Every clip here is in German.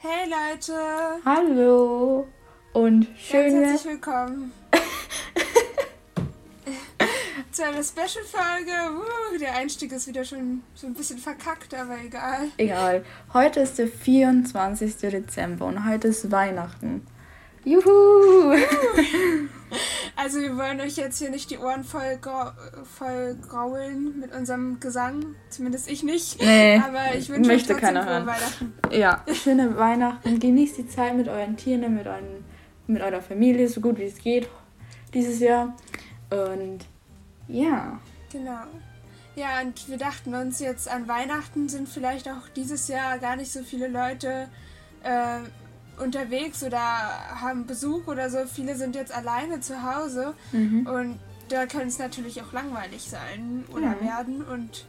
Hey Leute! Hallo! Und schön. Ganz herzlich willkommen zu einer Special-Folge. Uh, der Einstieg ist wieder schon so ein bisschen verkackt, aber egal. Egal. Heute ist der 24. Dezember und heute ist Weihnachten. Juhu! Also wir wollen euch jetzt hier nicht die Ohren voll, grau voll graulen mit unserem Gesang. Zumindest ich nicht. Nee, aber ich wünsche möchte euch trotzdem keiner frohe hören. Weihnachten. Ja, schöne Weihnachten. Genießt die Zeit mit euren Tieren, mit, euren, mit eurer Familie, so gut wie es geht dieses Jahr. Und ja, Genau. Ja, und wir dachten uns jetzt an Weihnachten sind vielleicht auch dieses Jahr gar nicht so viele Leute äh, unterwegs oder haben Besuch oder so. Viele sind jetzt alleine zu Hause mhm. und da kann es natürlich auch langweilig sein oder Ja. werden und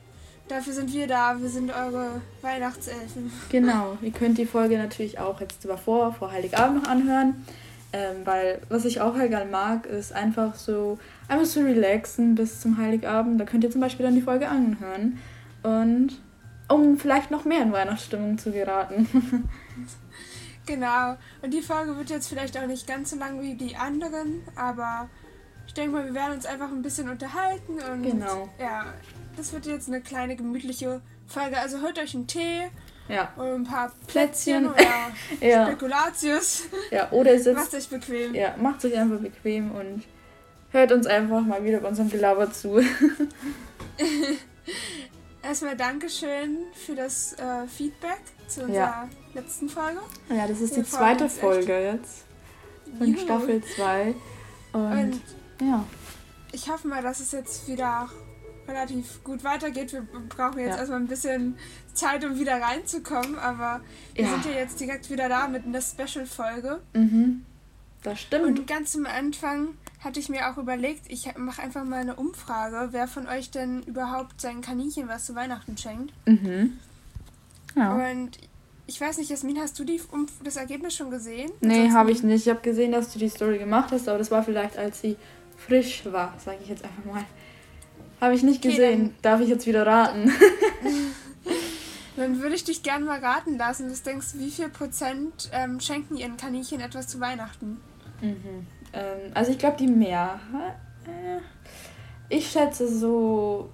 dafür sind wir da. Wir sind eure Weihnachtselfen. genau. Ihr könnt die Folge natürlich auch jetzt davor, vor Heiligabend noch anhören. Ähm, weil was ich auch halt gerne mag, ist einfach so, einfach so relaxen bis zum Heiligabend. Da könnt ihr zum Beispiel dann die Folge anhören. Und um vielleicht noch mehr in Weihnachtsstimmung zu geraten. Genau. Und die Folge wird jetzt vielleicht auch nicht ganz so lang wie die anderen, aber ich denke mal, wir werden uns einfach ein bisschen unterhalten und Genau. ja, das wird jetzt eine kleine gemütliche Folge. Also holt euch einen Tee ja. und ein paar Plätzchen. Plätzchen oder Ja. Spekulatius. ja. Oder ihr Macht sitzt euch bequem. Ja, macht euch einfach bequem und hört uns einfach mal wieder bei unserem Gelaber zu. Erstmal Dankeschön für das äh, Feedback zu unserer Ja. letzten Folge. Ja, das ist Wir die zweite. Folge jetzt von Juhu. Staffel 2. Und, Und ja, ich hoffe mal, dass es jetzt wieder relativ gut weitergeht. Wir brauchen jetzt Ja. erstmal ein bisschen Zeit, um wieder reinzukommen, aber wir Ja. sind ja jetzt direkt wieder da mit einer Special-Folge. mhm. das stimmt. Und ganz am Anfang hatte ich mir auch überlegt, ich mache einfach mal eine Umfrage, wer von euch denn überhaupt seinen Kaninchen was zu Weihnachten schenkt. mhm. Ja. Und ich weiß nicht, Jasmin, hast du die, um, das Ergebnis schon gesehen? Nee, habe ich nicht. Ich habe gesehen, dass du die Story gemacht hast, aber das war vielleicht, als sie frisch war, sage ich jetzt einfach mal. Habe ich nicht Okay, gesehen. Darf ich jetzt wieder raten? Dann würde ich dich gerne mal raten lassen. Was denkst du, wie viel Prozent ähm, schenken ihren Kaninchen etwas zu Weihnachten? Mhm. Ähm, also ich glaube die Mehrheit. äh, Ich schätze so.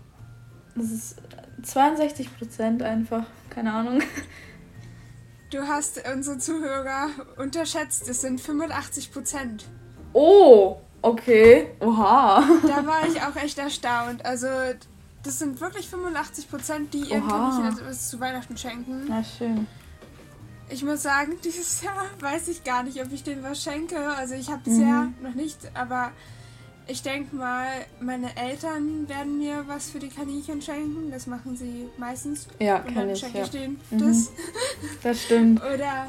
Das ist 62 Prozent einfach. Keine Ahnung. Du hast unsere Zuhörer unterschätzt. Es sind 85 Prozent. Oh, okay. Oha. Da war ich auch echt erstaunt. Also, das sind wirklich 85 Prozent, die ihren. Kaninchen etwas zu Weihnachten schenken. Na schön. Ich muss sagen, dieses Jahr weiß ich gar nicht, ob ich denen was schenke. Also, ich habe Mhm. bisher noch nicht, aber ich denke mal, meine Eltern werden mir was für die Kaninchen schenken. Das machen sie meistens. Ja, Und kann dann ich. schenke Ja. ich denen Mhm. das. Das stimmt. Oder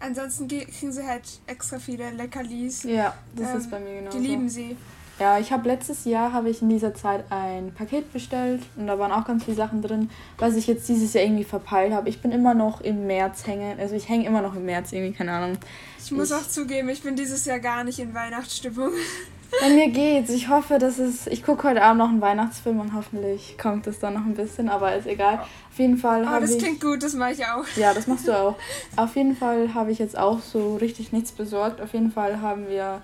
ansonsten ge- kriegen sie halt extra viele Leckerlis. Ja, das Ähm, ist bei mir genauso. Die lieben sie. Ja, ich habe letztes Jahr habe ich in dieser Zeit ein Paket bestellt und da waren auch ganz viele Sachen drin, was ich jetzt dieses Jahr irgendwie verpeilt habe. Ich bin immer noch im März hängen, also ich hänge immer noch im März irgendwie, keine Ahnung. Ich muss Ich- auch zugeben, ich bin dieses Jahr gar nicht in Weihnachtsstimmung. Bei mir geht's. Ich hoffe, dass es. Ich gucke heute Abend noch einen Weihnachtsfilm und hoffentlich kommt es dann noch ein bisschen, aber ist egal. Auf jeden Fall habe das ich. klingt gut, das mache ich auch. Ja, das machst du auch. Auf jeden Fall habe ich jetzt auch so richtig nichts besorgt. Auf jeden Fall haben wir,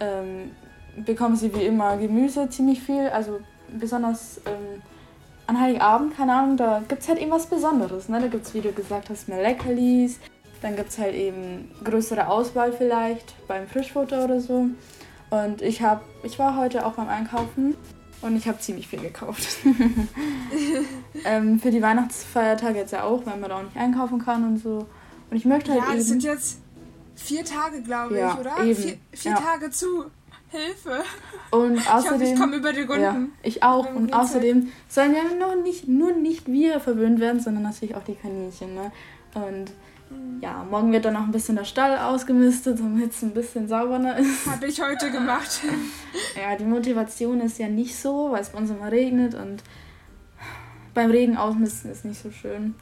ähm, bekommen sie wie immer Gemüse ziemlich viel. Also besonders ähm, an Heiligabend, keine Ahnung, da gibt es halt irgendwas Besonderes. Ne? Da gibt es, wie du gesagt hast, mehr Leckerlis. Dann gibt es halt eben größere Auswahl vielleicht beim Frischfutter oder so. Und ich habe, ich war heute auch beim Einkaufen und ich habe ziemlich viel gekauft. ähm, für die Weihnachtsfeiertage jetzt ja auch, weil man da auch nicht einkaufen kann und so. Und ich möchte halt Ja, eben. das sind jetzt vier Tage, glaube Ja, ich, oder? eben. Vier, vier Ja. Tage zu. Hilfe. und Ich hoffe, außerdem. ich komme über die Runden. ja, ich auch. Und Gehzeit. außerdem sollen ja nur nicht, nur nicht wir verwöhnt werden, sondern natürlich auch die Kaninchen. Ne? Und Mhm. ja, morgen wird dann noch ein bisschen der Stall ausgemistet, damit es ein bisschen sauberer ist. Habe ich heute gemacht. Ja, die Motivation ist ja nicht so, weil es bei uns immer regnet und beim Regen ausmisten ist nicht so schön.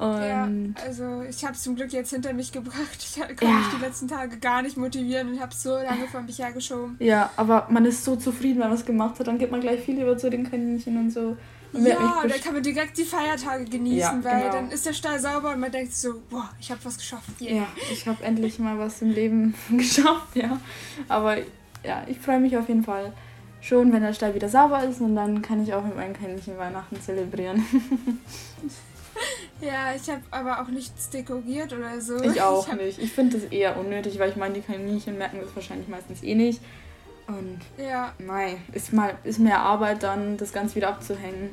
Ja, Und also ich habe es zum Glück jetzt hinter mich gebracht. Ich konnte Ja. mich die letzten Tage gar nicht motivieren und habe so lange vor mich hergeschoben. ja, aber man ist so zufrieden, wenn man es gemacht hat. Dann gibt man gleich viel lieber zu den Kaninchen und so. Ja, da kann man direkt die Feiertage genießen, ja, weil genau. dann ist der Stall sauber und man denkt so, boah, ich habe was geschafft. Yeah. Ja, ich habe endlich mal was im Leben geschafft, ja. Aber ja, ich freue mich auf jeden Fall schon, wenn der Stall wieder sauber ist und dann kann ich auch mit meinen Kaninchen Weihnachten zelebrieren. ja, ich habe aber auch nichts dekoriert oder so. Ich auch ich nicht. Ich finde das eher unnötig, weil ich meine, die Kaninchen merken das wahrscheinlich meistens eh nicht. Und ja. Nein, ist, mal, ist mehr Arbeit dann, das Ganze wieder abzuhängen.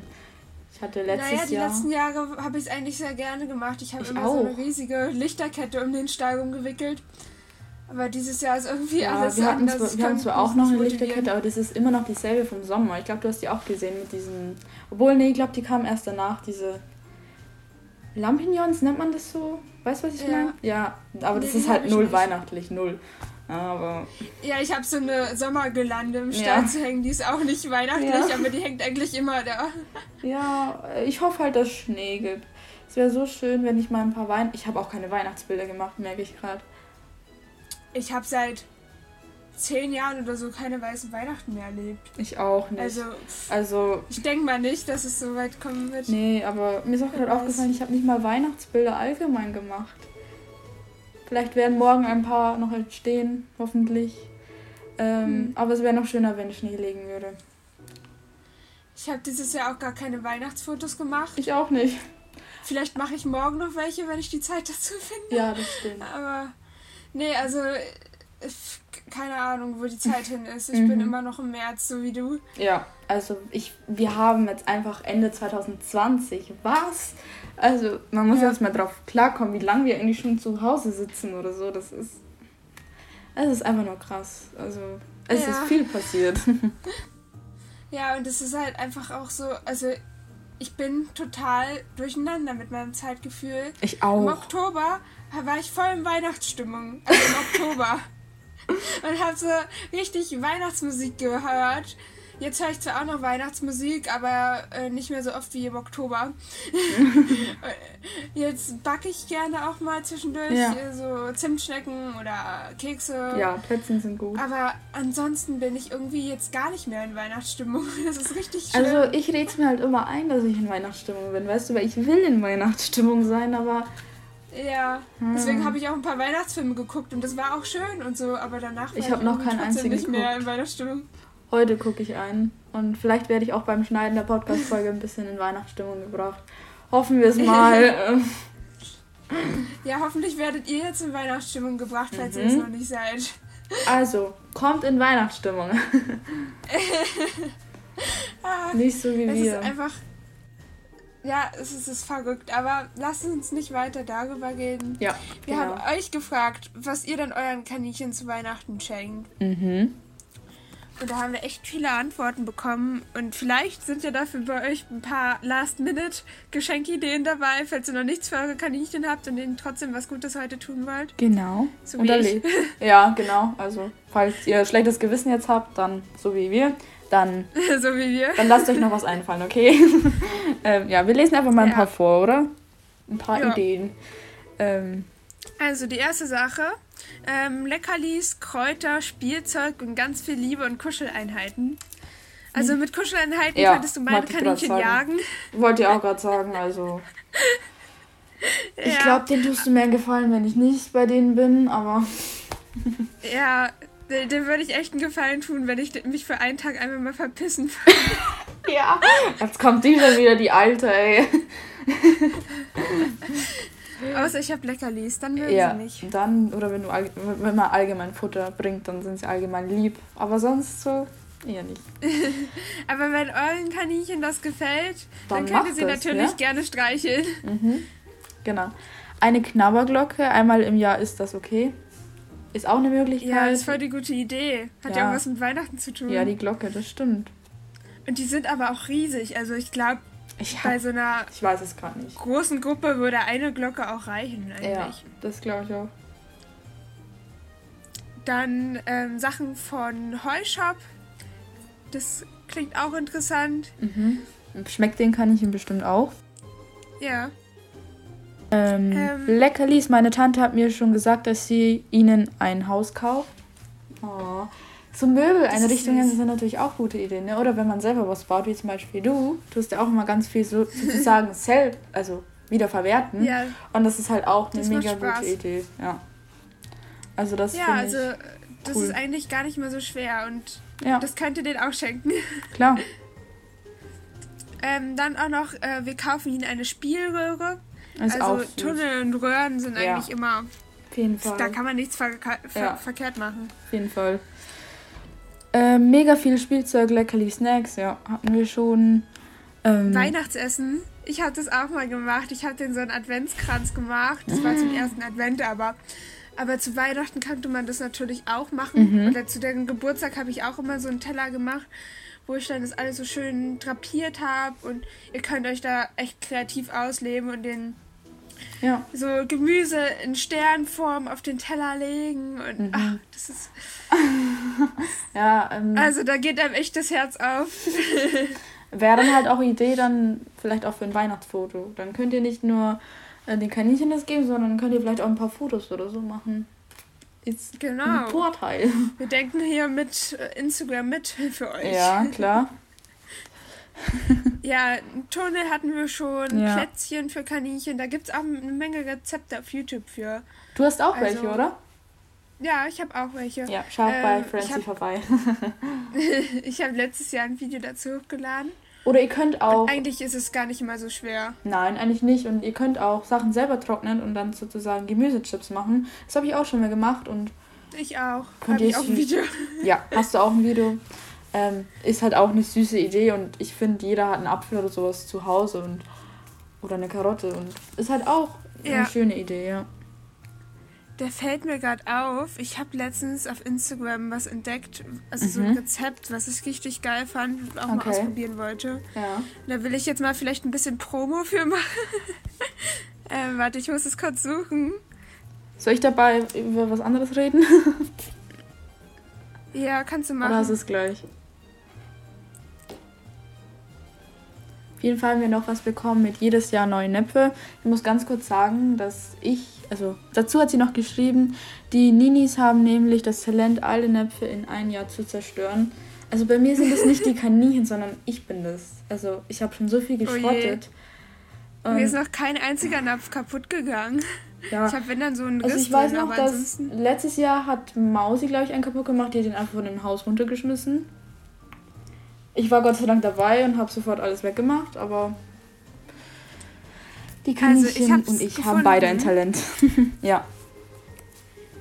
Ich hatte letztes naja, die Jahr. letzten Jahre habe ich es eigentlich sehr gerne gemacht. Ich habe immer auch. so eine riesige Lichterkette um den Stall gewickelt. Aber dieses Jahr ist irgendwie ja, alles wir anders. Hatten, wir haben zwar auch noch eine Lichterkette, aber das ist immer noch dieselbe vom Sommer. Ich glaube, du hast die auch gesehen mit diesen. Obwohl, nee, ich glaube, die kamen erst danach, diese Lampignons, nennt man das so? Weißt du, was ich ja. meine? Ja, aber nee, das ist halt null weihnachtlich, null. Aber. Ja, ich habe so eine Sommergelande im Stall ja. zu hängen, die ist auch nicht weihnachtlich, ja. aber die hängt eigentlich immer da. Ja, ich hoffe halt, dass es Schnee gibt. Es wäre so schön, wenn ich mal ein paar Weihnachten. Ich habe auch keine Weihnachtsbilder gemacht, merke ich gerade. Ich habe seit zehn Jahren oder so keine weißen Weihnachten mehr erlebt. Ich auch nicht. Also, also ich denke mal nicht, dass es so weit kommen wird. Nee, aber mir ist auch gerade aufgefallen, ich habe nicht mal Weihnachtsbilder allgemein gemacht. Vielleicht werden morgen ein paar noch entstehen, hoffentlich. Ähm, hm. Aber es wäre noch schöner, wenn Schnee legen würde. Ich habe dieses Jahr auch gar keine Weihnachtsfotos gemacht. Ich auch nicht. Vielleicht mache ich morgen noch welche, wenn ich die Zeit dazu finde. Ja, das stimmt. Aber nee, also keine Ahnung, wo die Zeit hin ist. Ich mhm. bin immer noch im März, so wie du. Ja, also ich, wir haben jetzt einfach Ende 2020. Was? Also man muss ja. erst mal drauf klarkommen, wie lange wir eigentlich schon zu Hause sitzen oder so. Das ist, es ist einfach nur krass. Also es ja. ist viel passiert. Ja, und es ist halt einfach auch so, also ich bin total durcheinander mit meinem Zeitgefühl. Ich auch. Im Oktober war ich voll in Weihnachtsstimmung. Also im Oktober. und habe so richtig Weihnachtsmusik gehört. Jetzt höre ich zwar auch noch Weihnachtsmusik, aber äh, nicht mehr so oft wie im Oktober. Jetzt backe ich gerne auch mal zwischendurch ja. so Zimtschnecken oder Kekse. Ja, Plätzchen sind gut. Aber ansonsten bin ich irgendwie jetzt gar nicht mehr in Weihnachtsstimmung. Das ist richtig schön. Also ich rede es mir halt immer ein, dass ich in Weihnachtsstimmung bin, weißt du, weil ich will in Weihnachtsstimmung sein, aber ja, hm. deswegen habe ich auch ein paar Weihnachtsfilme geguckt und das war auch schön und so, aber danach war ich, ich noch keinen einzigen nicht mehr geguckt. in Weihnachtsstimmung. Heute gucke ich einen und vielleicht werde ich auch beim Schneiden der Podcast-Folge ein bisschen in Weihnachtsstimmung gebracht. Hoffen wir es mal. ja, hoffentlich werdet ihr jetzt in Weihnachtsstimmung gebracht, falls mhm. ihr es noch nicht seid. Also, kommt in Weihnachtsstimmung. ah, nicht so wie es wir. Ist einfach ja, es ist, es ist verrückt, aber lasst uns nicht weiter darüber reden. Ja. Wir genau. haben euch gefragt, was ihr denn euren Kaninchen zu Weihnachten schenkt. Mhm. Und da haben wir echt viele Antworten bekommen. Und vielleicht sind ja dafür bei euch ein paar Last-Minute-Geschenkideen dabei, falls ihr noch nichts für eure Kaninchen habt und ihnen trotzdem was Gutes heute tun wollt. Genau. So wie ich. Ja, genau. Also, falls ihr schlechtes Gewissen jetzt habt, dann so wie wir dann, so wie wir. dann lasst euch noch was einfallen, okay? ähm, ja, wir lesen einfach mal ein ja. paar vor, oder? Ein paar ja. Ideen. Ähm, also die erste Sache, ähm, Leckerlis, Kräuter, Spielzeug und ganz viel Liebe und Kuscheleinheiten. Also hm. mit Kuscheleinheiten ja, könntest du meine Kaninchen jagen. Wollte ich auch gerade sagen, also. Ich glaube, den tust du mir einen Gefallen, wenn ich nicht bei denen bin, aber. ja, dem würde ich echt einen Gefallen tun, wenn ich mich für einen Tag einmal mal verpissen würde. ja. Jetzt kommt die schon wieder, die Alte, ey. Außer ich habe Leckerlis, dann mögen ja, sie nicht. Dann, oder wenn, du, wenn man allgemein Futter bringt, dann sind sie allgemein lieb. Aber sonst so eher nicht. Aber wenn euren Kaninchen das gefällt, dann, dann könnt ihr sie das, natürlich ja? gerne streicheln. Mhm. Genau. Eine Knabberglocke, einmal im Jahr ist das okay. Ist auch eine Möglichkeit. Ja, ist voll die gute Idee. Hat ja, ja auch was mit Weihnachten zu tun. Ja, die Glocke, das stimmt. Und die sind aber auch riesig. Also ich glaube, bei so einer ich weiß es gerade nicht. großen Gruppe würde eine Glocke auch reichen eigentlich. Ja, das glaube ich auch. Dann ähm, Sachen von Heushop. Das klingt auch interessant. Mhm. Schmeckt den kann ich ihm bestimmt auch. Ja. Ähm, ähm, Leckerlis, meine Tante hat mir schon gesagt, dass sie ihnen ein Haus kauft. Oh, So Möbeleinrichtungen sind natürlich auch gute Ideen, ne? Oder wenn man selber was baut, wie zum Beispiel du, tust ja auch immer ganz viel so sozusagen selbst, also wieder verwerten. Ja. Und das ist halt auch eine mega gute Idee. Ja. Also das Ja, also das cool. ist eigentlich gar nicht mehr so schwer und ja. das könnt ihr den auch schenken. Klar. ähm, dann auch noch, äh, wir kaufen ihnen eine Spielröhre. Ist also Tunnel und Röhren sind ja. eigentlich immer. Auf jeden Fall. Da kann man nichts ver ver ja. verkehrt machen. Auf jeden Fall. Äh, mega viel Spielzeug, leckerli Snacks, ja, hatten wir schon. Ähm, Weihnachtsessen. Ich habe das auch mal gemacht. Ich habe den so einen Adventskranz gemacht. Das war zum ersten Advent, aber aber zu Weihnachten könnte man das natürlich auch machen. Mhm. Oder zu dem Geburtstag habe ich auch immer so einen Teller gemacht, wo ich dann das alles so schön drapiert habe. Und ihr könnt euch da echt kreativ ausleben und den ja. so Gemüse in Sternform auf den Teller legen. Und mhm. ach, das ist. ja, ähm, also da geht einem echt das Herz auf. Wäre dann halt auch Idee, dann vielleicht auch für ein Weihnachtsfoto. Dann könnt ihr nicht nur äh, den Kaninchen das geben, sondern könnt ihr vielleicht auch ein paar Fotos oder so machen. Ist genau. ein Vorteil. Wir denken hier mit äh, Instagram mit für euch. Ja, klar. ja, Tunnel hatten wir schon, ja. Plätzchen für Kaninchen. Da gibt es auch eine Menge Rezepte auf YouTube für. Du hast auch also, welche, oder? Ja, ich habe auch welche. Ja, schaut ähm, bei Francie vorbei. ich habe letztes Jahr ein Video dazu hochgeladen. Oder ihr könnt auch. Und eigentlich ist es gar nicht immer so schwer. Nein, eigentlich nicht. Und ihr könnt auch Sachen selber trocknen und dann sozusagen Gemüsechips machen. Das habe ich auch schon mal gemacht und. Ich auch. Habe ich auch ein Video. Ja, hast du auch ein Video. Ähm, ist halt auch eine süße Idee und ich finde, jeder hat einen Apfel oder sowas zu Hause und oder eine Karotte und ist halt auch ja. eine schöne Idee, ja. Der fällt mir gerade auf. Ich habe letztens auf Instagram was entdeckt, also mhm. so ein mhm. Rezept, was ich richtig geil fand und auch okay. mal ausprobieren wollte. Ja. Da will ich jetzt mal vielleicht ein bisschen Promo für machen. äh, warte, ich muss es kurz suchen. Soll ich dabei über was anderes reden? ja, kannst du machen. Oder ist es gleich? Auf jeden Fall haben wir noch was bekommen mit jedes Jahr neue Näpfe. Ich muss ganz kurz sagen, dass ich also dazu hat sie noch geschrieben, die Ninis haben nämlich das Talent, alle Näpfe in ein Jahr zu zerstören. Also bei mir sind es nicht die Kaninchen, sondern ich bin das. Also ich habe schon so viel oh geschrottet. Oh mir ist noch kein einziger Napf kaputt gegangen. Ja. Ich habe wenn dann so einen Riss Also ich weiß noch, dass letztes Jahr hat Mausi, glaube ich, einen kaputt gemacht. Die hat den einfach von dem Haus runtergeschmissen. Ich war Gott sei Dank dabei und habe sofort alles weggemacht, aber die Kaninchen also ich und ich gefunden. haben beide ein Talent. ja.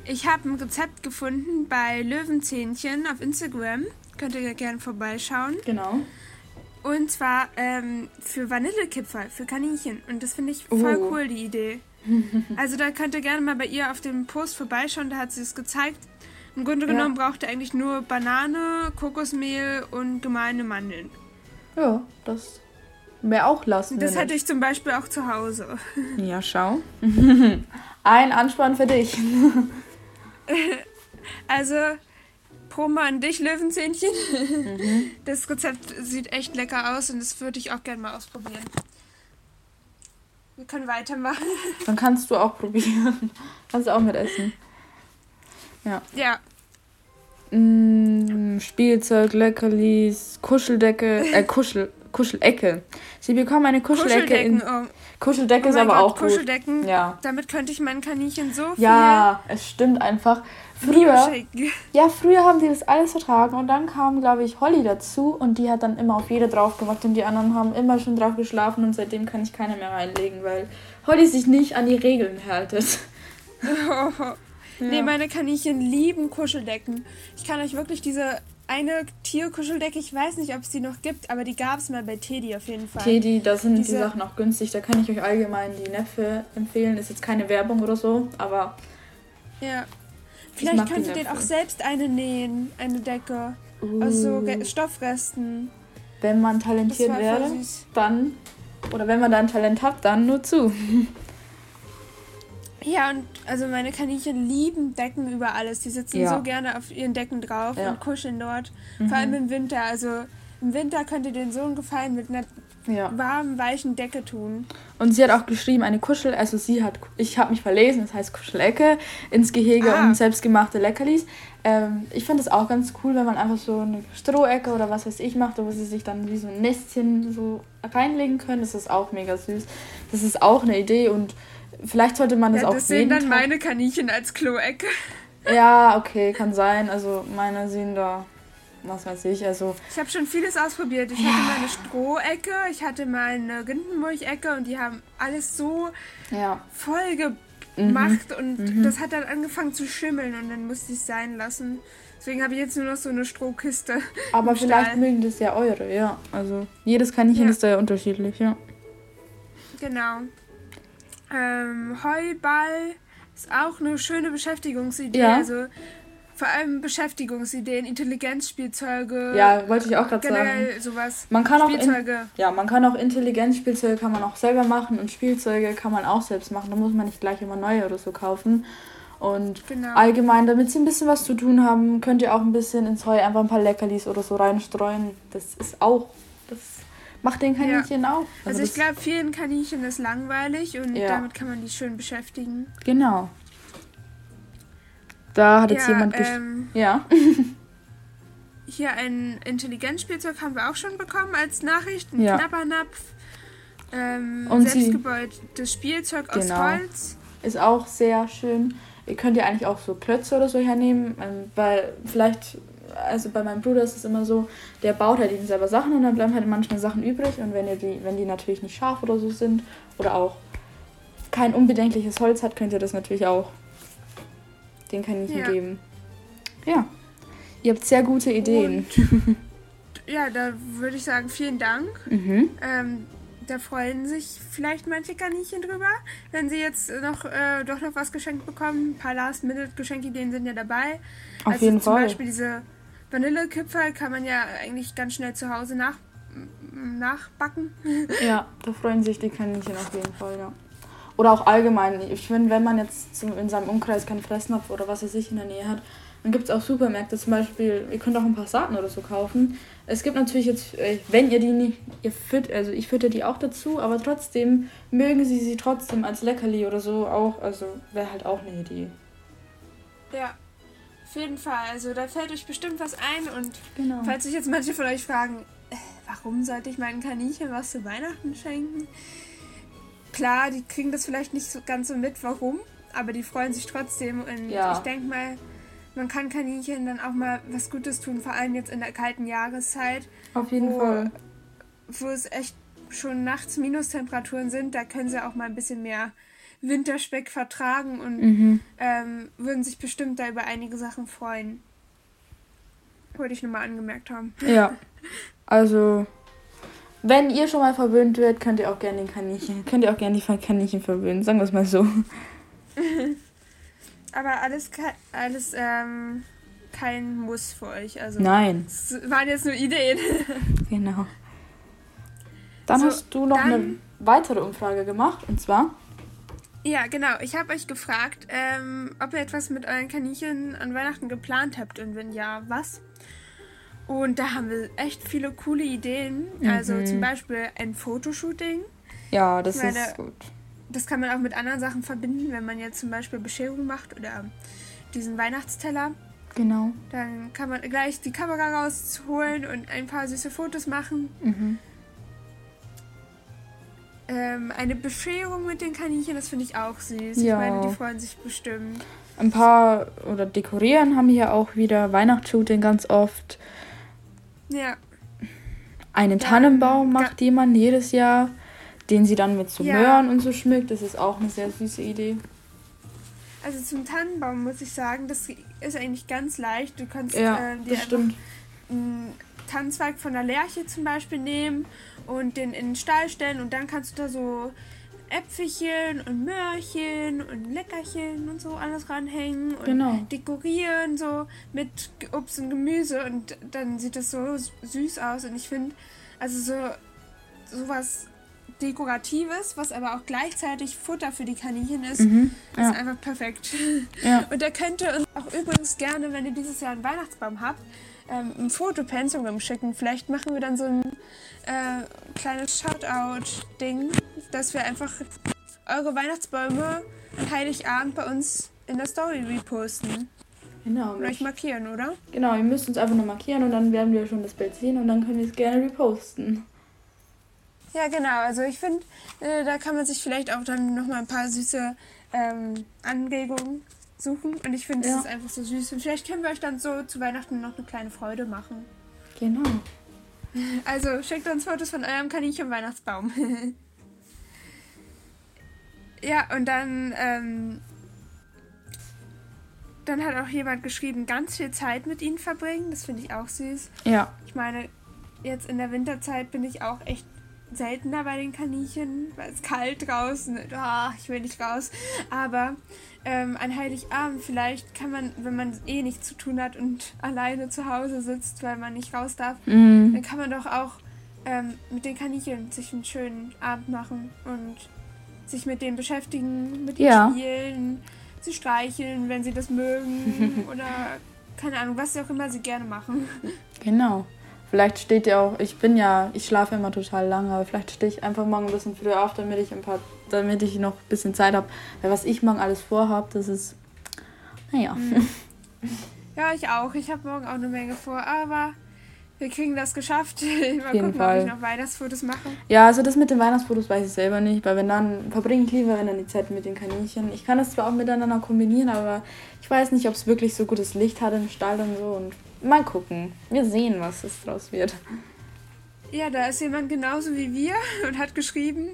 Ich habe ein Rezept gefunden bei Löwenzähnchen auf Instagram. Könnt ihr gerne vorbeischauen. Genau. Und zwar ähm, für Vanillekipferl, für Kaninchen. Und das finde ich voll oh. cool, die Idee. also da könnt ihr gerne mal bei ihr auf dem Post vorbeischauen, da hat sie es gezeigt. Im Grunde genommen ja. braucht ihr eigentlich nur Banane, Kokosmehl und gemeine Mandeln. Ja, das Wäre auch lassen. Das hätte ich zum Beispiel auch zu Hause. Ja, schau. Ein Anspann für dich. also, Promo an dich, Löwenzähnchen. Mhm. Das Rezept sieht echt lecker aus und das würde ich auch gerne mal ausprobieren. Wir können weitermachen. Dann kannst du auch probieren. Kannst du auch mit essen. Ja. Ja. Mm, Spielzeug, Leckerlis, Kuscheldecke, äh, Kuschel, Kuschelecke. Sie bekommen eine Kuschelecke. In, oh. Kuscheldecke oh ist aber Gott, auch Kuscheldecken. gut. Ja. Damit könnte ich meinen Kaninchen so viel. Ja, es stimmt einfach. Früher, ja, früher haben die das alles vertragen und dann kam, glaube ich, Holly dazu und die hat dann immer auf jede drauf gemacht und die anderen haben immer schon drauf geschlafen und seitdem kann ich keine mehr reinlegen, weil Holly sich nicht an die Regeln haltet. Ja. Nee, meine Kaninchen lieben Kuscheldecken. Ich kann euch wirklich diese eine Tierkuscheldecke, ich weiß nicht, ob es die noch gibt, aber die gab es mal bei Teddy auf jeden Fall. Teddy, da sind Diese, die Sachen auch günstig. Da kann ich euch allgemein die Näpfe empfehlen. Ist jetzt keine Werbung oder so, aber. Ja. Vielleicht könnt ihr den auch selbst eine nähen, eine Decke. Uh. Aus so Stoffresten. Wenn man talentiert wäre, dann. Oder wenn man da ein Talent hat, dann nur zu. Ja, und also meine Kaninchen lieben Decken über alles. Die sitzen ja. so gerne auf ihren Decken drauf ja. und kuscheln dort. Mhm. Vor allem im Winter. Also im Winter könnt ihr den so einen Gefallen mit einer ja. warmen, weichen Decke tun. Und sie hat auch geschrieben, eine Kuschel, also sie hat, ich habe mich verlesen, das heißt Kuschelecke ins Gehege ah. und selbstgemachte Leckerlis. Ähm, ich finde es auch ganz cool, wenn man einfach so eine Strohecke oder was weiß ich macht, wo sie sich dann wie so ein Nestchen so reinlegen können. Das ist auch mega süß. Das ist auch eine Idee und vielleicht sollte man das ja, auch das sehen. Das sehen dann meine Kaninchen als Kloecke. Ja, okay, kann sein. Also meine sehen da was weiß ich. Also ich habe schon vieles ausprobiert. Ich ja. hatte meine Strohecke, ich hatte meine Rindenmulchecke und die haben alles so ja. voll gemacht mhm. und mhm. das hat dann angefangen zu schimmeln und dann musste ich es sein lassen. Deswegen habe ich jetzt nur noch so eine Strohkiste. Aber vielleicht Stall. mögen das ja eure, ja. Also jedes Kaninchen ja. ist da ja unterschiedlich, ja. Genau. Ähm, Heuball ist auch eine schöne Beschäftigungsidee. Ja. Also vor allem Beschäftigungsideen, Intelligenzspielzeuge. Ja, wollte ich auch gerade sagen. sowas. Man kann Spielzeuge. Auch in, ja, man kann auch Intelligenzspielzeuge kann man auch selber machen und Spielzeuge kann man auch selbst machen. Da muss man nicht gleich immer neue oder so kaufen. Und genau. allgemein, damit sie ein bisschen was zu tun haben, könnt ihr auch ein bisschen ins Heu einfach ein paar Leckerlis oder so reinstreuen. Das ist auch, das macht den Kaninchen ja. auch. Also, also ich glaube, vielen Kaninchen ist langweilig und ja. damit kann man die schön beschäftigen. Genau. Da hat jetzt ja, jemand. Ähm, ja. hier ein Intelligenzspielzeug haben wir auch schon bekommen als Nachricht. Ein ja. Knabbernapf. Ähm, Und selbstgebautes Spielzeug aus genau. Holz. Ist auch sehr schön. Ihr könnt ja eigentlich auch so Klötze oder so hernehmen, ähm, weil vielleicht, also bei meinem Bruder ist es immer so, der baut halt eben selber Sachen und dann bleiben halt manchmal Sachen übrig und wenn ihr die, wenn die natürlich nicht scharf oder so sind oder auch kein unbedenkliches Holz hat, könnt ihr das natürlich auch den kann ich ja. geben. Ja. Ihr habt sehr gute Ideen. Und, ja, da würde ich sagen, vielen Dank. Mhm. Ähm, da freuen sich vielleicht manche Kaninchen drüber, wenn sie jetzt noch äh, doch noch was geschenkt bekommen. Ein paar Last-Minute-Geschenkideen sind ja dabei. Auf also jeden zum Fall. Zum Beispiel diese Vanillekipferl kann man ja eigentlich ganz schnell zu Hause nach, nachbacken. Ja, da freuen sich die Kaninchen auf jeden Fall, ja. Oder auch allgemein. Ich finde, wenn man jetzt in seinem Umkreis keinen Fressnapf oder was er sich in der Nähe hat, dann gibt es auch Supermärkte zum Beispiel. Ihr könnt auch ein paar Saaten oder so kaufen. Es gibt natürlich jetzt, äh, wenn ihr die nicht, ihr füttert, also ich fütter die auch dazu, aber trotzdem mögen sie sie trotzdem als Leckerli oder so auch. Also wäre halt auch eine Idee. Ja, auf jeden Fall. Also da fällt euch bestimmt was ein und genau. falls sich jetzt manche von euch fragen, äh, warum sollte ich meinen Kaninchen was zu Weihnachten schenken? klar, die kriegen das vielleicht nicht so ganz so mit, warum, aber die freuen sich trotzdem. Und ja. ich denke mal, man kann Kaninchen dann auch mal was Gutes tun, vor allem jetzt in der kalten Jahreszeit. Auf jeden wo, Fall. Wo es echt schon nachts Minustemperaturen sind, da können sie auch mal ein bisschen mehr Winterspeck vertragen und mhm. ähm, würden sich bestimmt da über einige Sachen freuen. Wollte ich nur mal angemerkt haben. Ja, also wenn ihr schon mal verwöhnt wird, könnt ihr auch gerne den Kaninchen, könnt ihr auch gerne die Kaninchen verwöhnen, sagen wir es mal so. Aber alles, alles ähm, kein Muss für euch. Also Nein. Es waren jetzt nur Ideen. genau. Dann so, hast du noch eine weitere Umfrage gemacht und zwar. Ja, genau. Ich habe euch gefragt, ähm, ob ihr etwas mit euren Kaninchen an Weihnachten geplant habt und wenn ja, was? Und da haben wir echt viele coole Ideen. Mhm. Also zum Beispiel ein Fotoshooting. Ja, das meine, ist gut. Das kann man auch mit anderen Sachen verbinden, wenn man jetzt zum Beispiel Bescherung macht oder diesen Weihnachtsteller. Genau. Dann kann man gleich die Kamera rausholen und ein paar süße Fotos machen. Mhm. Ähm, eine Bescherung mit den Kaninchen, das finde ich auch süß. Ja. Ich meine, die freuen sich bestimmt. Ein paar oder dekorieren haben hier auch wieder Weihnachtsshooting ganz oft. Ja. Einen dann, Tannenbaum macht jemand jedes Jahr, den sie dann mit so ja. Möhren und so schmückt. Das ist auch eine sehr süße Idee. Also zum Tannenbaum muss ich sagen, das ist eigentlich ganz leicht. Du kannst ja, äh, dir stimmt. einen Tannenzweig von der Lerche zum Beispiel nehmen und den in den Stall stellen und dann kannst du da so Äpfelchen und Möhrchen und Leckerchen und so alles ranhängen und genau. dekorieren so mit Obst und Gemüse und dann sieht das so süß aus und ich finde also so sowas dekoratives, was aber auch gleichzeitig Futter für die Kaninchen ist, mhm, ja. ist einfach perfekt. Ja. Und der könnte uns auch übrigens gerne, wenn ihr dieses Jahr einen Weihnachtsbaum habt, ähm, ein Foto per Instagram schicken. Vielleicht machen wir dann so ein äh, kleines Shoutout-Ding, dass wir einfach eure Weihnachtsbäume an Heiligabend bei uns in der Story reposten. Genau. Und euch markieren, oder? Genau, ihr müsst uns einfach nur markieren und dann werden wir schon das Bild sehen und dann können wir es gerne reposten. Ja, genau. Also ich finde, äh, da kann man sich vielleicht auch dann nochmal ein paar süße ähm, Anregungen suchen. Und ich finde, es ja. ist einfach so süß. Und vielleicht können wir euch dann so zu Weihnachten noch eine kleine Freude machen. Genau. Also schickt uns Fotos von eurem Kaninchen-Weihnachtsbaum. ja, und dann, ähm, dann hat auch jemand geschrieben, ganz viel Zeit mit ihnen verbringen. Das finde ich auch süß. Ja. Ich meine, jetzt in der Winterzeit bin ich auch echt seltener bei den Kaninchen, weil es kalt draußen. Oh, ich will nicht raus. Aber ähm, an Heiligabend vielleicht kann man, wenn man eh nichts zu tun hat und alleine zu Hause sitzt, weil man nicht raus darf, mm. dann kann man doch auch ähm, mit den Kaninchen sich einen schönen Abend machen und sich mit denen beschäftigen, mit ihnen ja. spielen, sie streicheln, wenn sie das mögen oder keine Ahnung, was sie auch immer sie gerne machen. Genau. Vielleicht steht ja auch, ich bin ja, ich schlafe immer total lange, aber vielleicht stehe ich einfach morgen ein bisschen früher auf, damit ich ein paar, damit ich noch ein bisschen Zeit habe. Weil was ich morgen alles vorhabe, das ist, naja. Mhm. Ja, ich auch. Ich habe morgen auch eine Menge vor, aber wir kriegen das geschafft. Mal gucken, Fall. ob ich noch Weihnachtsfotos mache. Ja, also das mit den Weihnachtsfotos weiß ich selber nicht, weil wenn dann verbringe ich lieber wenn dann die Zeit mit den Kaninchen. Ich kann das zwar auch miteinander kombinieren, aber ich weiß nicht, ob es wirklich so gutes Licht hat im Stall und so und mal gucken. Wir sehen, was es draus wird. Ja, da ist jemand genauso wie wir und hat geschrieben,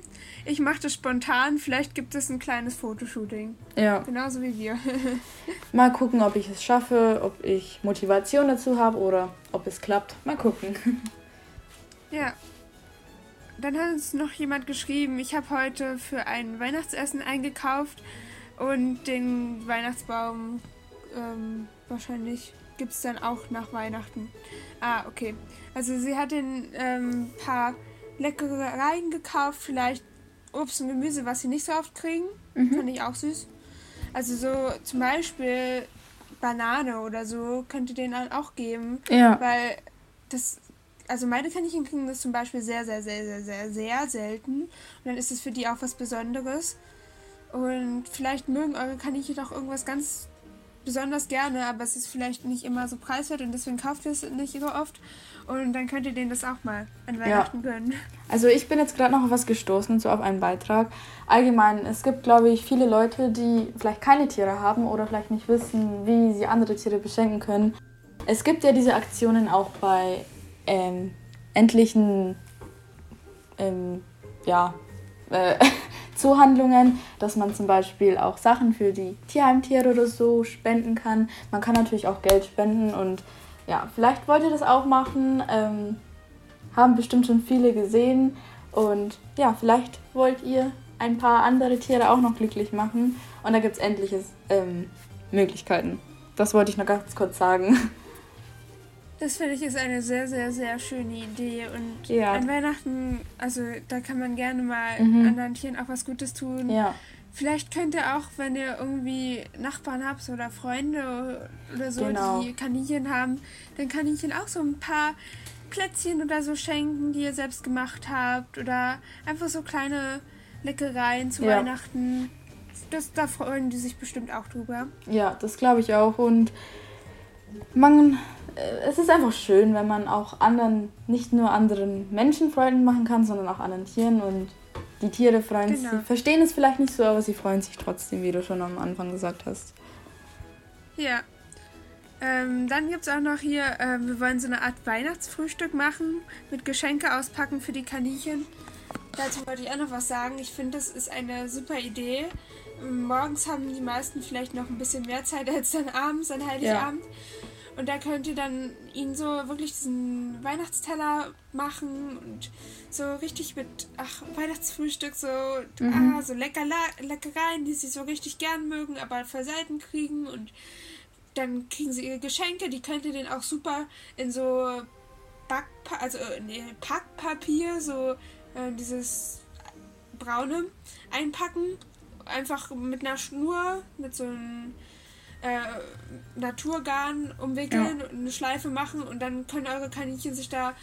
ich mache das spontan, vielleicht gibt es ein kleines Fotoshooting. Ja. Genauso wie wir. mal gucken, ob ich es schaffe, ob ich Motivation dazu habe oder ob es klappt. Mal gucken. Ja. Dann hat uns noch jemand geschrieben, ich habe heute für ein Weihnachtsessen eingekauft und den Weihnachtsbaum ähm, wahrscheinlich gibt es dann auch nach Weihnachten. Ah, okay. Also sie hat ein ähm, paar Leckereien gekauft, vielleicht Obst und Gemüse, was sie nicht so oft kriegen. Mhm. Fand ich auch süß. Also so zum Beispiel Banane oder so könnte denen dann auch geben. Ja. Weil das, also meine Kaninchen kriegen das zum Beispiel sehr, sehr, sehr, sehr, sehr, sehr selten. Und dann ist es für die auch was Besonderes. Und vielleicht mögen eure Kaninchen auch irgendwas ganz besonders gerne, aber es ist vielleicht nicht immer so preiswert und deswegen kauft ihr es nicht so oft. Und dann könnt ihr denen das auch mal an Weihnachten ja. gönnen. Also ich bin jetzt gerade noch auf was gestoßen, so auf einen Beitrag. Allgemein, es gibt, glaube ich, viele Leute, die vielleicht keine Tiere haben oder vielleicht nicht wissen, wie sie andere Tiere beschenken können. Es gibt ja diese Aktionen auch bei ähm, endlichen ähm, ja, äh, Zuhandlungen, dass man zum Beispiel auch Sachen für die Tierheimtiere oder so spenden kann. Man kann natürlich auch Geld spenden und ja, vielleicht wollt ihr das auch machen. Ähm, haben bestimmt schon viele gesehen und ja, vielleicht wollt ihr ein paar andere Tiere auch noch glücklich machen und da gibt es endliche ähm, Möglichkeiten. Das wollte ich noch ganz kurz sagen. Das finde ich ist eine sehr, sehr, sehr schöne Idee. Und ja. an Weihnachten, also da kann man gerne mal mhm. anderen Tieren auch was Gutes tun. Ja. Vielleicht könnt ihr auch, wenn ihr irgendwie Nachbarn habt oder Freunde oder so, genau. die Kaninchen haben, dann Kaninchen auch so ein paar Plätzchen oder so schenken, die ihr selbst gemacht habt. Oder einfach so kleine Leckereien zu ja. Weihnachten. Das, da freuen die sich bestimmt auch drüber. Ja, das glaube ich auch. Und man es ist einfach schön, wenn man auch anderen, nicht nur anderen Menschen Freude machen kann, sondern auch anderen Tieren und die Tiere freuen genau. sich, verstehen es vielleicht nicht so, aber sie freuen sich trotzdem, wie du schon am Anfang gesagt hast. Ja. Ähm, dann gibt es auch noch hier, äh, wir wollen so eine Art Weihnachtsfrühstück machen mit Geschenke auspacken für die Kaninchen. Dazu wollte ich auch noch was sagen. Ich finde, das ist eine super Idee. Morgens haben die meisten vielleicht noch ein bisschen mehr Zeit als dann abends, an Heiligabend. Ja. Und da könnt ihr dann ihn so wirklich diesen Weihnachtsteller machen und so richtig mit, ach, Weihnachtsfrühstück, so, mhm. ah, so lecker, Leckereien, die sie so richtig gern mögen, aber voll selten kriegen. Und dann kriegen sie ihre Geschenke, die könnt ihr dann auch super in so Backpa also nee, Packpapier, so äh, dieses braune einpacken. Einfach mit einer Schnur, mit so einem äh, Naturgarn umwickeln ja. und eine Schleife machen und dann können eure Kaninchen sich da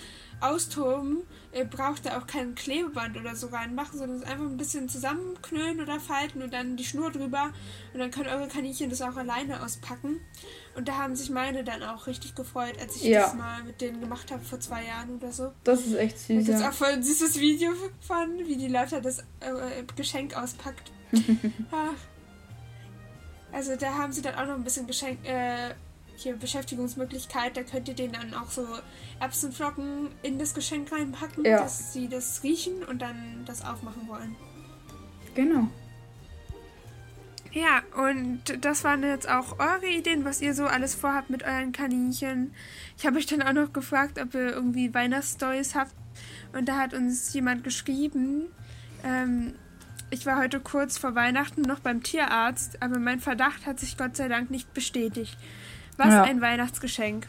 austoben. Ihr braucht da auch kein Klebeband oder so reinmachen, sondern es einfach ein bisschen zusammenknüllen oder falten und dann die Schnur drüber und dann können eure Kaninchen das auch alleine auspacken. Und da haben sich meine dann auch richtig gefreut, als ich ja. das mal mit denen gemacht habe vor zwei Jahren oder so. Das ist echt süß. Und das ja. auch voll ein süßes Video von, wie die Leute das äh, Geschenk auspackt. also da haben sie dann auch noch ein bisschen Geschenk, äh, hier Beschäftigungsmöglichkeit. Da könnt ihr denen dann auch so Erbsenflocken in das Geschenk reinpacken, ja. dass sie das riechen und dann das aufmachen wollen. Genau. Ja, und das waren jetzt auch eure Ideen, was ihr so alles vorhabt mit euren Kaninchen. Ich habe euch dann auch noch gefragt, ob ihr irgendwie Weihnachtsstories habt. Und da hat uns jemand geschrieben, ähm, ich war heute kurz vor Weihnachten noch beim Tierarzt, aber mein Verdacht hat sich Gott sei Dank nicht bestätigt. Was ja. ein Weihnachtsgeschenk.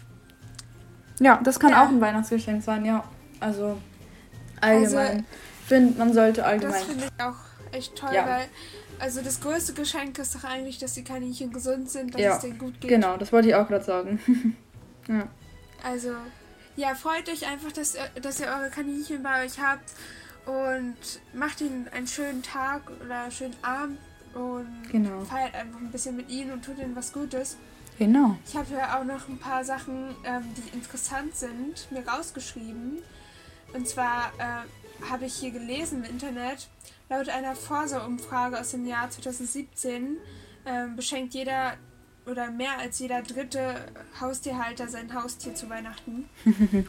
Ja, das kann ja. auch ein Weihnachtsgeschenk sein, ja. Also allgemein. Also, ich finde, man sollte allgemein. Das finde ich auch echt toll, ja. weil also das größte Geschenk ist doch eigentlich, dass die Kaninchen gesund sind, dass ja. es denen gut geht. Genau, das wollte ich auch gerade sagen. ja. Also, ja, freut euch einfach, dass, dass ihr eure Kaninchen bei euch habt und macht ihnen einen schönen Tag oder einen schönen Abend und genau. feiert einfach ein bisschen mit ihnen und tut ihnen was Gutes. Genau. Ich habe ja auch noch ein paar Sachen, ähm, die interessant sind, mir rausgeschrieben. Und zwar äh, habe ich hier gelesen im Internet, laut einer Forsa-Umfrage aus dem Jahr 2017 äh, beschenkt jeder oder mehr als jeder dritte Haustierhalter sein Haustier zu Weihnachten.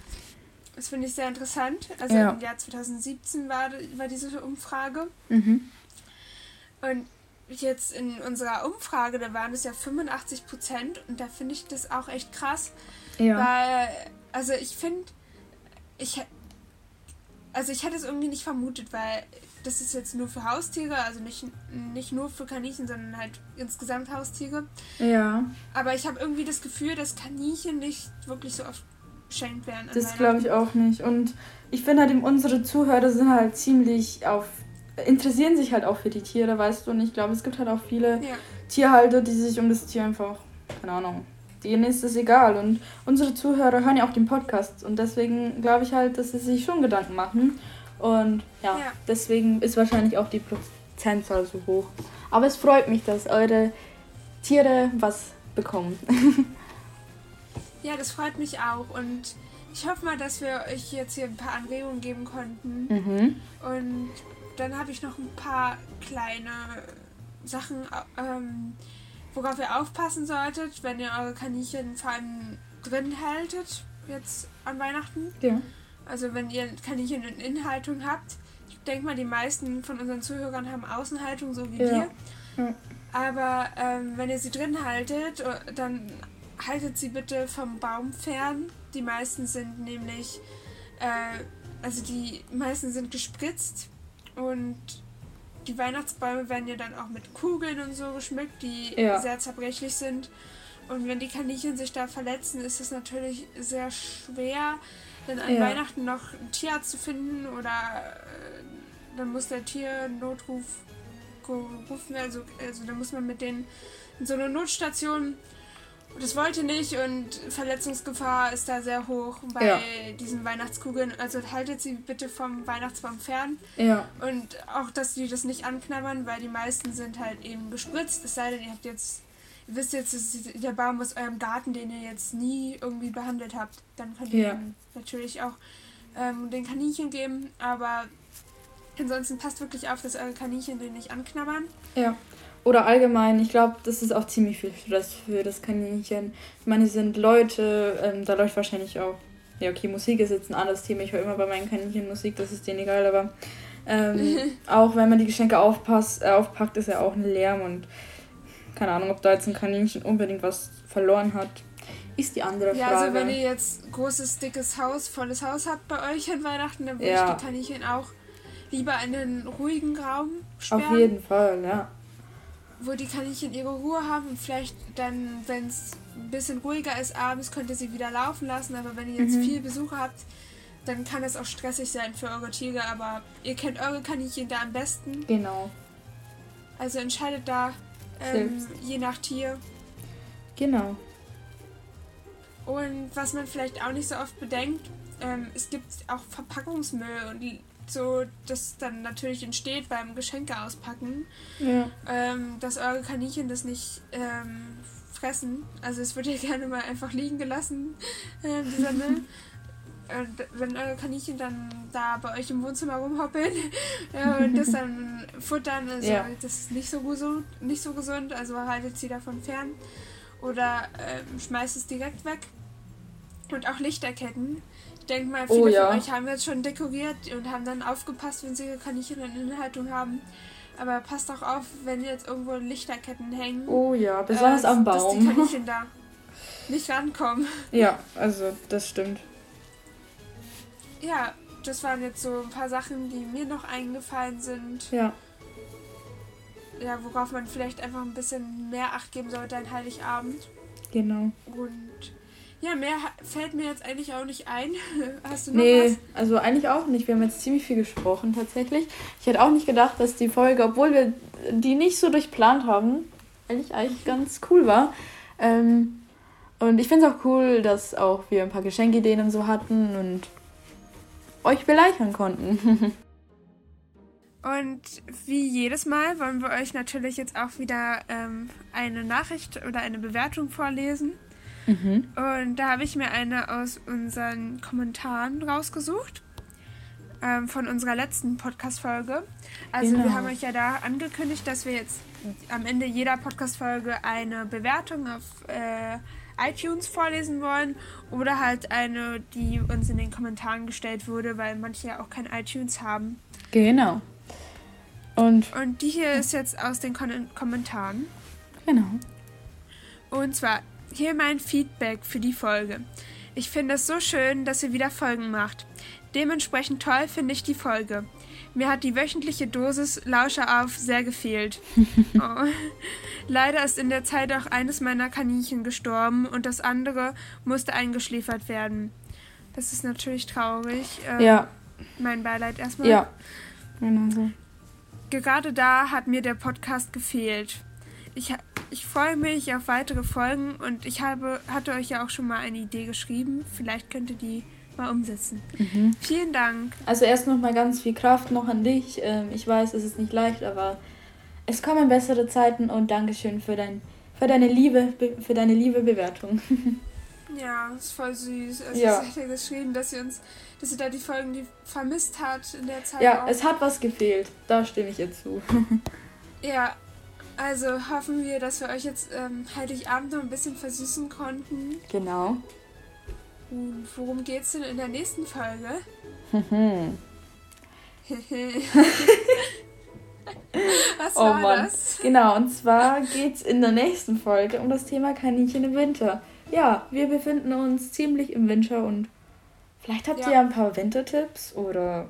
das finde ich sehr interessant. Also ja. im Jahr 2017 war, war diese Umfrage. Mhm. Und jetzt in unserer Umfrage, da waren es ja 85 Prozent und da finde ich das auch echt krass. Ja. Weil, also ich finde, ich, also ich hätte es irgendwie nicht vermutet, weil das ist jetzt nur für Haustiere, also nicht, nicht nur für Kaninchen, sondern halt insgesamt Haustiere. Ja. Aber ich habe irgendwie das Gefühl, dass Kaninchen nicht wirklich so oft geschenkt werden. Das glaube ich auch nicht. Und ich finde halt, unsere Zuhörer sind halt ziemlich auf interessieren sich halt auch für die Tiere, weißt du. Und ich glaube, es gibt halt auch viele ja. Tierhalter, die sich um das Tier einfach, keine Ahnung, denen ist es egal. Und unsere Zuhörer hören ja auch den Podcast. Und deswegen glaube ich halt, dass sie sich schon Gedanken machen. Und ja, ja, deswegen ist wahrscheinlich auch die Prozentzahl so hoch. Aber es freut mich, dass eure Tiere was bekommen. ja, das freut mich auch. Und ich hoffe mal, dass wir euch jetzt hier ein paar Anregungen geben konnten. Mhm. Und dann habe ich noch ein paar kleine Sachen, ähm, worauf ihr aufpassen solltet, wenn ihr eure Kaninchen vor allem drin haltet, jetzt an Weihnachten. Ja. Also wenn ihr Kaninchen in Innenhaltung habt. Ich denke mal, die meisten von unseren Zuhörern haben Außenhaltung, so wie ja. wir. Aber ähm, wenn ihr sie drin haltet, dann haltet sie bitte vom Baum fern. Die meisten sind nämlich, äh, also die meisten sind gespritzt und die Weihnachtsbäume werden ja dann auch mit Kugeln und so geschmückt, die ja. sehr zerbrechlich sind. Und wenn die Kaninchen sich da verletzen, ist es natürlich sehr schwer, dann an ja. Weihnachten noch einen Tierarzt zu finden oder äh, dann muss der Tiernotruf gerufen werden. Also, also da muss man mit denen in so eine Notstation das wollte nicht und Verletzungsgefahr ist da sehr hoch bei ja. diesen Weihnachtskugeln. Also haltet sie bitte vom Weihnachtsbaum fern. Ja. Und auch, dass die das nicht anknabbern, weil die meisten sind halt eben gespritzt. Es sei denn, ihr habt jetzt, ihr wisst jetzt, der Baum aus eurem Garten, den ihr jetzt nie irgendwie behandelt habt. Dann könnt ihr ja. natürlich auch ähm, den Kaninchen geben. Aber ansonsten passt wirklich auf, dass eure Kaninchen den nicht anknabbern. Ja. Oder allgemein, ich glaube, das ist auch ziemlich viel Stress für das Kaninchen. Ich meine, sie sind Leute, ähm, da läuft wahrscheinlich auch. Ja, okay, Musik ist jetzt ein anderes Thema. Ich höre immer bei meinen Kaninchen Musik, das ist denen egal, aber ähm, auch wenn man die Geschenke aufpasst, äh, aufpackt, ist ja auch ein Lärm und keine Ahnung, ob da jetzt ein Kaninchen unbedingt was verloren hat, ist die andere Frage. Ja, also wenn ihr jetzt großes, dickes Haus, volles Haus habt bei euch an Weihnachten, dann würde ja. ich die Kaninchen auch lieber in einen ruhigen Raum sperren. Auf jeden Fall, ja wo die Kaninchen ihre Ruhe haben und vielleicht dann, wenn es ein bisschen ruhiger ist abends, könnt ihr sie wieder laufen lassen. Aber wenn ihr jetzt mhm. viel Besuch habt, dann kann es auch stressig sein für eure Tiere. Aber ihr kennt eure Kaninchen da am besten. Genau. Also entscheidet da ähm, je nach Tier. Genau. Und was man vielleicht auch nicht so oft bedenkt, ähm, es gibt auch Verpackungsmüll und so, das dann natürlich entsteht beim Geschenke auspacken, Ja. ähm, dass eure Kaninchen das nicht ähm, fressen. Also es wird ja gerne mal einfach liegen gelassen, äh, dieser Müll. Und wenn eure Kaninchen dann da bei euch im Wohnzimmer rumhoppeln äh, und das dann futtern, also Ja. das ist nicht so gesund, nicht so gesund, also haltet sie davon fern. Oder ähm, schmeißt es direkt weg. Und auch Lichterketten. Ich denke mal, viele Oh, ja. von euch haben jetzt schon dekoriert und haben dann aufgepasst, wenn sie ihre Kaninchen in Inhaltung haben. Aber passt auch auf, wenn jetzt irgendwo Lichterketten hängen. Oh ja, besonders äh, am Dass die Baum. Kaninchen da nicht rankommen. Ja, also das stimmt. Ja, das waren jetzt so ein paar Sachen, die mir noch eingefallen sind. Ja. Ja, worauf man vielleicht einfach ein bisschen mehr Acht geben sollte an Heiligabend. Genau. Und ja, mehr fällt mir jetzt eigentlich auch nicht ein. Hast du noch Nee, was? also eigentlich auch nicht. Wir haben jetzt ziemlich viel gesprochen tatsächlich. Ich hätte auch nicht gedacht, dass die Folge, obwohl wir die nicht so durchplant haben, eigentlich eigentlich ganz cool war. Ähm, und ich finde es auch cool, dass auch wir ein paar Geschenkideen und so hatten und euch bereichern konnten. Und wie jedes Mal wollen wir euch natürlich jetzt auch wieder ähm, eine Nachricht oder eine Bewertung vorlesen. Mhm. Und da habe ich mir eine aus unseren Kommentaren rausgesucht. Ähm, von unserer letzten Podcast-Folge. Also Genau. wir haben euch ja da angekündigt, dass wir jetzt am Ende jeder Podcast-Folge eine Bewertung auf äh, iTunes vorlesen wollen oder halt eine, die uns in den Kommentaren gestellt wurde, weil manche ja auch kein iTunes haben. Genau. Und Und die hier ist jetzt aus den Kon Kommentaren. genau. Und zwar hier mein Feedback für die Folge. Ich finde es so schön, dass ihr wieder Folgen macht. Dementsprechend toll finde ich die Folge. Mir hat die wöchentliche Dosis Lauscher auf sehr gefehlt. oh. Leider ist in der Zeit auch eines meiner Kaninchen gestorben und das andere musste eingeschläfert werden. Das ist natürlich traurig. Ähm, Ja, Mein Beileid erstmal. ja. Genau so. Gerade da hat mir der Podcast gefehlt. Ich, ich freue mich auf weitere Folgen und ich habe, hatte euch ja auch schon mal eine Idee geschrieben. Vielleicht könnt ihr die mal umsetzen. Mhm. Vielen Dank. Also erst noch mal ganz viel Kraft noch an dich. Ähm, ich weiß, es ist nicht leicht, aber es kommen bessere Zeiten und Dankeschön für dein für deine Liebe be- für deine liebe Bewertung. Ja, ist voll süß. Also Ja. hat ja geschrieben, dass sie uns, dass sie da die Folgen die vermisst hat in der Zeit. Ja, auch. es hat was gefehlt. Da stimme ich ihr zu. ja. Also hoffen wir, dass wir euch jetzt ähm, Heiligabend noch ein bisschen versüßen konnten. Genau. Und worum geht's denn in der nächsten Folge? Was Oh war Mann. das? Genau, und zwar geht's in der nächsten Folge um das Thema Kaninchen im Winter. Ja, wir befinden uns ziemlich im Winter und vielleicht habt Ja. ihr ja ein paar Wintertipps oder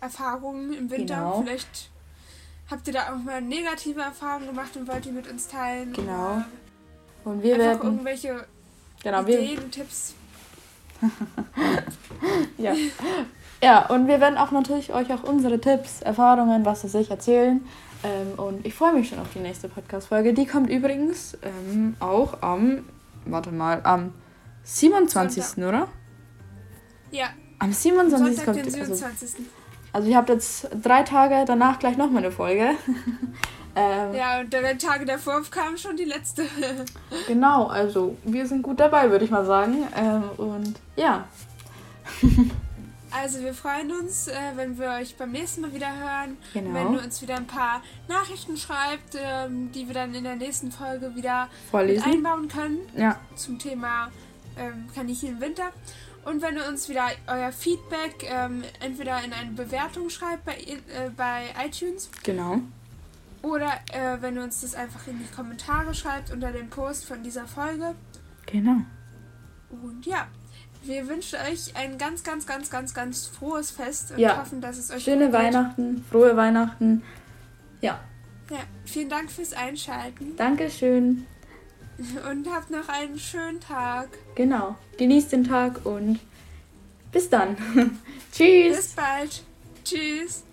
Erfahrungen im Winter. Genau. Vielleicht habt ihr da auch mal negative Erfahrungen gemacht und wollt die mit uns teilen. Genau. Und wir einfach werden irgendwelche genau wir Ideen, Tipps. Ja. ja, und wir werden auch natürlich euch auch unsere Tipps, Erfahrungen, was weiß ich, erzählen. Ähm, und ich freue mich schon auf die nächste Podcast-Folge. Die kommt übrigens ähm, auch am, warte mal, am 27. oder? Ja, Am 27. Sonntag, kommt den die, also, 27. also ihr habt jetzt drei Tage danach gleich nochmal eine Folge. ähm, Ja, und drei Tage davor kam schon die letzte. Genau, also wir sind gut dabei, würde ich mal sagen. Ähm, und ja, Also wir freuen uns, äh, wenn wir euch beim nächsten Mal wieder hören. Genau. Wenn du uns wieder ein paar Nachrichten schreibt, ähm, die wir dann in der nächsten Folge wieder einbauen können. Ja, zum Thema ähm, Kaninchen im Winter. Und wenn ihr uns wieder euer Feedback ähm, entweder in eine Bewertung schreibt bei, äh, bei iTunes genau. oder äh, wenn ihr uns das einfach in die Kommentare schreibt unter dem Post von dieser Folge. Genau. Und ja, wir wünschen euch ein ganz, ganz, ganz, ganz, ganz frohes Fest und Ja. hoffen, dass es euch Schöne. Weihnachten, frohe Weihnachten. Ja, Ja, vielen Dank fürs Einschalten Dankeschön. Und habt noch einen schönen Tag. Genau. Genießt den Tag und bis dann. Tschüss. Bis bald. Tschüss.